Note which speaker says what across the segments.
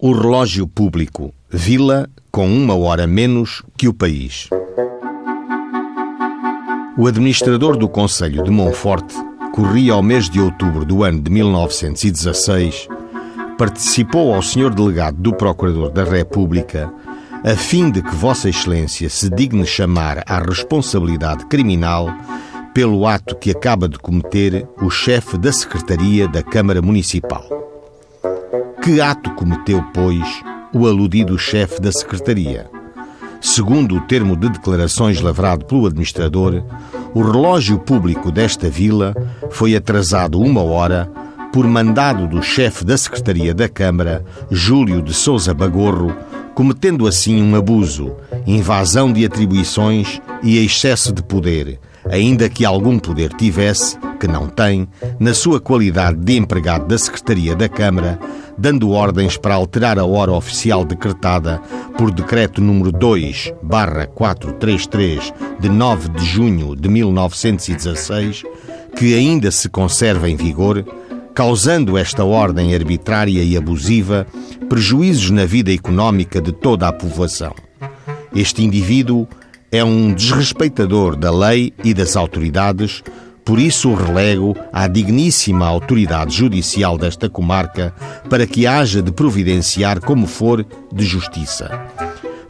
Speaker 1: O relógio público, vila com uma hora menos que o país. O administrador do Conselho de Monforte corria ao mês de outubro do ano de 1916, participou ao senhor delegado do Procurador da República a fim de que Vossa Excelência se digne chamar à responsabilidade criminal pelo ato que acaba de cometer o chefe da Secretaria da Câmara Municipal. Que ato cometeu, pois, o aludido chefe da Secretaria? Segundo o termo de declarações lavrado pelo administrador, o relógio público desta vila foi atrasado uma hora por mandado do chefe da Secretaria da Câmara, Júlio de Souza Bagorro, cometendo assim um abuso, invasão de atribuições e excesso de poder, ainda que algum poder tivesse, que não tem, na sua qualidade de empregado da Secretaria da Câmara, dando ordens para alterar a hora oficial decretada por Decreto número 2, 433, de 9 de junho de 1916, que ainda se conserva em vigor, causando esta ordem arbitrária e abusiva prejuízos na vida económica de toda a povoação. Este indivíduo é um desrespeitador da lei e das autoridades, por isso o relego à digníssima autoridade judicial desta comarca para que haja de providenciar como for de justiça.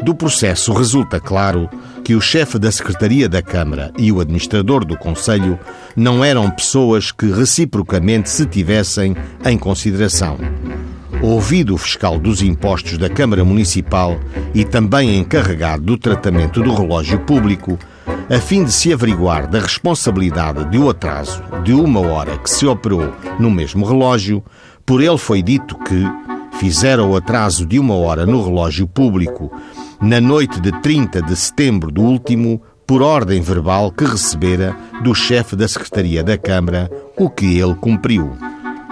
Speaker 1: Do processo resulta claro que o chefe da Secretaria da Câmara e o administrador do Conselho não eram pessoas que reciprocamente se tivessem em consideração. Ouvido o fiscal dos impostos da Câmara Municipal e também encarregado do tratamento do relógio público, a fim de se averiguar da responsabilidade de o atraso de uma hora que se operou no mesmo relógio, por ele foi dito que fizeram o atraso de uma hora no relógio público na noite de 30 de setembro do último, por ordem verbal que recebera do chefe da Secretaria da Câmara, o que ele cumpriu.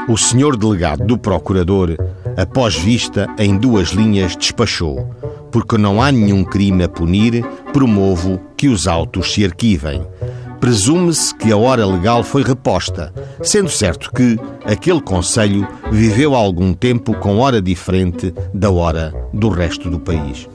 Speaker 1: O senhor delegado do Procurador, após vista em duas linhas, despachou. Porque não há nenhum crime a punir, promovo que os autos se arquivem. Presume-se que a hora legal foi reposta, sendo certo que aquele Conselho viveu algum tempo com hora diferente da hora do resto do país.